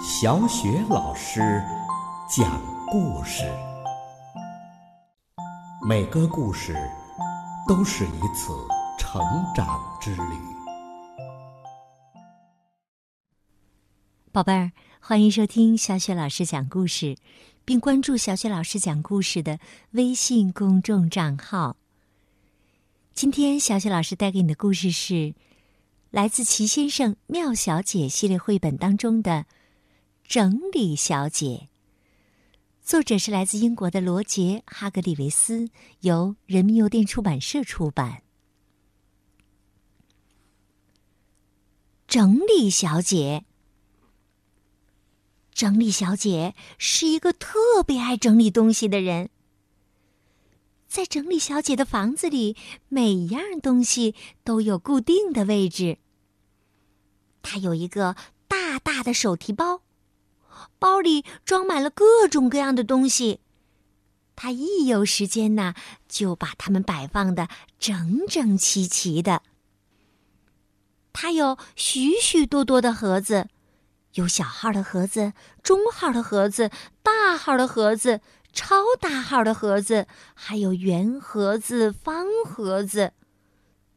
小雪老师讲故事，每个故事都是一次成长之旅。宝贝儿，欢迎收听小雪老师讲故事，并关注小雪老师讲故事的微信公众账号。今天，小雪老师带给你的故事是来自《齐先生妙小姐》系列绘本当中的《整理小姐》。作者是来自英国的罗杰·哈格里维斯，由人民邮电出版社出版。整理小姐，整理小姐是一个特别爱整理东西的人。在整理小姐的房子里，每一样东西都有固定的位置。她有一个大大的手提包，包里装满了各种各样的东西。他一有时间呢，就把它们摆放的整整齐齐的。他有许许多多的盒子，有小号的盒子、中号的盒子、大号的盒子。超大号的盒子，还有圆盒子、方盒子，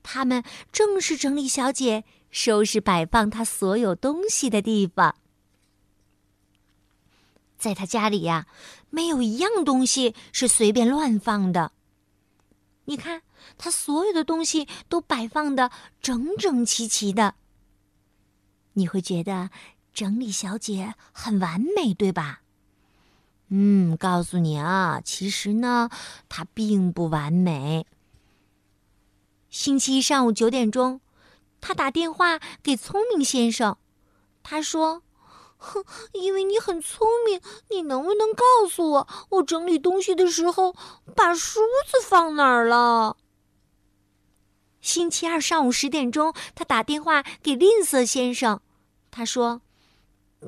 它们正是整理小姐收拾摆放她所有东西的地方。在他家里呀，没有一样东西是随便乱放的。你看，他所有的东西都摆放的整整齐齐的。你会觉得整理小姐很完美，对吧？嗯，告诉你啊，其实呢，她并不完美。星期一上午九点钟，他打电话给聪明先生，他说：“哼，因为你很聪明，你能不能告诉我，我整理东西的时候把梳子放哪儿了？”星期二上午十点钟，他打电话给吝啬先生，他说。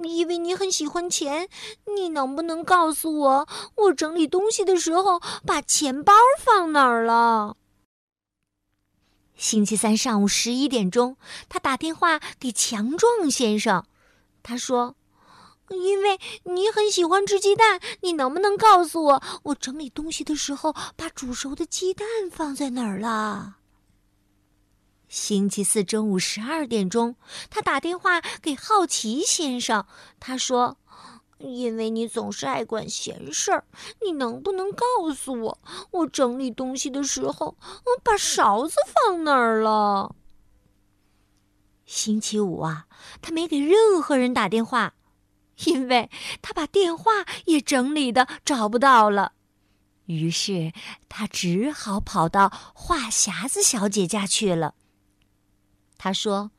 因为你很喜欢钱，你能不能告诉我，我整理东西的时候把钱包放哪儿了？星期三上午十一点钟，他打电话给强壮先生，他说：“因为你很喜欢吃鸡蛋，你能不能告诉我，我整理东西的时候把煮熟的鸡蛋放在哪儿了？”星期四中午十二点钟，他打电话给好奇先生。他说：“因为你总是爱管闲事儿，你能不能告诉我，我整理东西的时候，我把勺子放哪儿了？”星期五啊，他没给任何人打电话，因为他把电话也整理的找不到了。于是他只好跑到话匣子小姐家去了。他说：“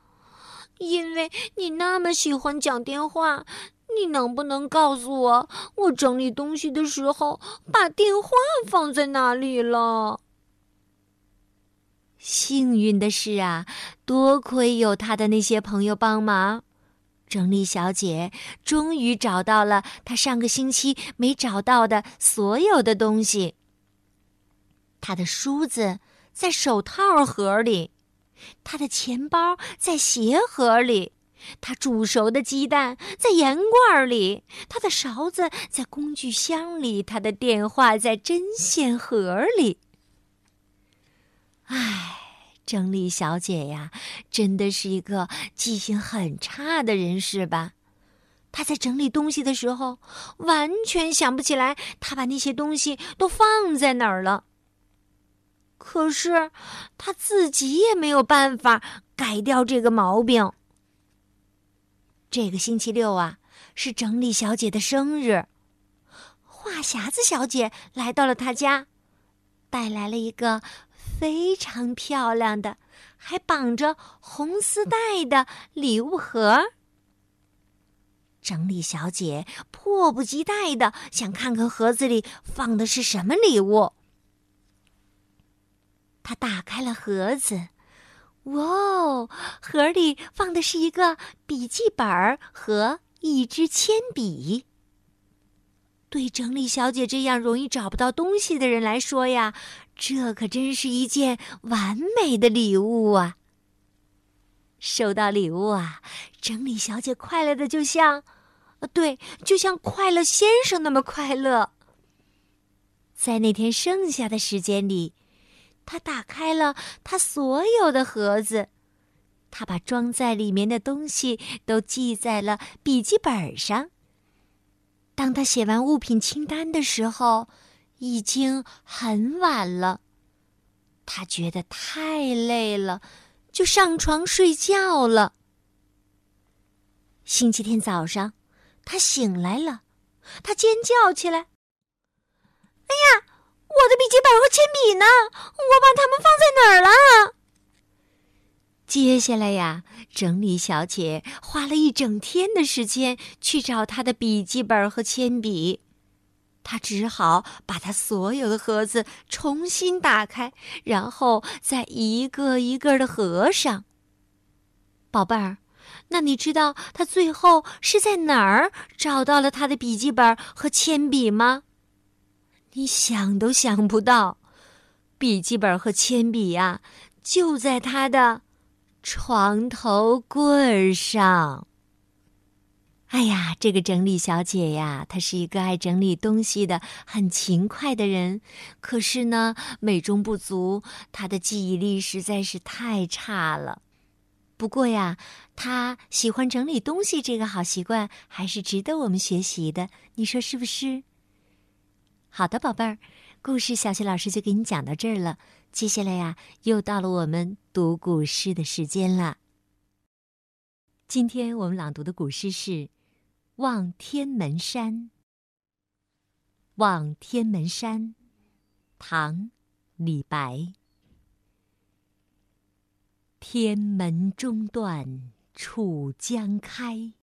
因为你那么喜欢讲电话，你能不能告诉我，我整理东西的时候把电话放在哪里了？”幸运的是啊，多亏有他的那些朋友帮忙，整理小姐终于找到了她上个星期没找到的所有的东西。她的梳子在手套盒里。他的钱包在鞋盒里，他煮熟的鸡蛋在盐罐里，他的勺子在工具箱里，他的电话在针线盒里。唉，整理小姐呀，真的是一个记性很差的人，是吧？她在整理东西的时候，完全想不起来，她把那些东西都放在哪儿了。可是，他自己也没有办法改掉这个毛病。这个星期六啊，是整理小姐的生日。话匣子小姐来到了她家，带来了一个非常漂亮的、还绑着红丝带的礼物盒。整理小姐迫不及待的想看看盒子里放的是什么礼物。他打开了盒子，哇哦！盒里放的是一个笔记本和一支铅笔。对整理小姐这样容易找不到东西的人来说呀，这可真是一件完美的礼物啊！收到礼物啊，整理小姐快乐的就像，对，就像快乐先生那么快乐。在那天剩下的时间里，他打开了他所有的盒子，他把装在里面的东西都记在了笔记本上。当他写完物品清单的时候，已经很晚了。他觉得太累了，就上床睡觉了。星期天早上，他醒来了，他尖叫起来。哎呀，我的笔记本和铅笔呢？我把它们放在哪儿了？接下来呀，整理小姐花了一整天的时间去找她的笔记本和铅笔。她只好把她所有的盒子重新打开，然后再一个一个的合上。宝贝儿，那你知道她最后是在哪儿找到了她的笔记本和铅笔吗？你想都想不到，笔记本和铅笔呀，就在他的床头柜上。哎呀，这个整理小姐呀，她是一个爱整理东西的、很勤快的人。可是呢，美中不足，她的记忆力实在是太差了。不过呀，她喜欢整理东西这个好习惯，还是值得我们学习的。你说是不是？好的，宝贝儿，故事小雪老师就给你讲到这儿了。接下来呀，又到了我们读古诗的时间了。今天我们朗读的古诗是《望天门山》。《望天门山》，唐·李白。天门中断楚江开。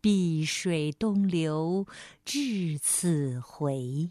碧水东流至此回，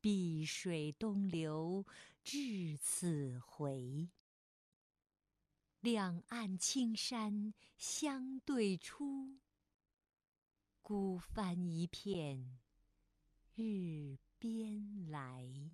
碧水东流至此回。两岸青山相对出，孤帆一片日边来。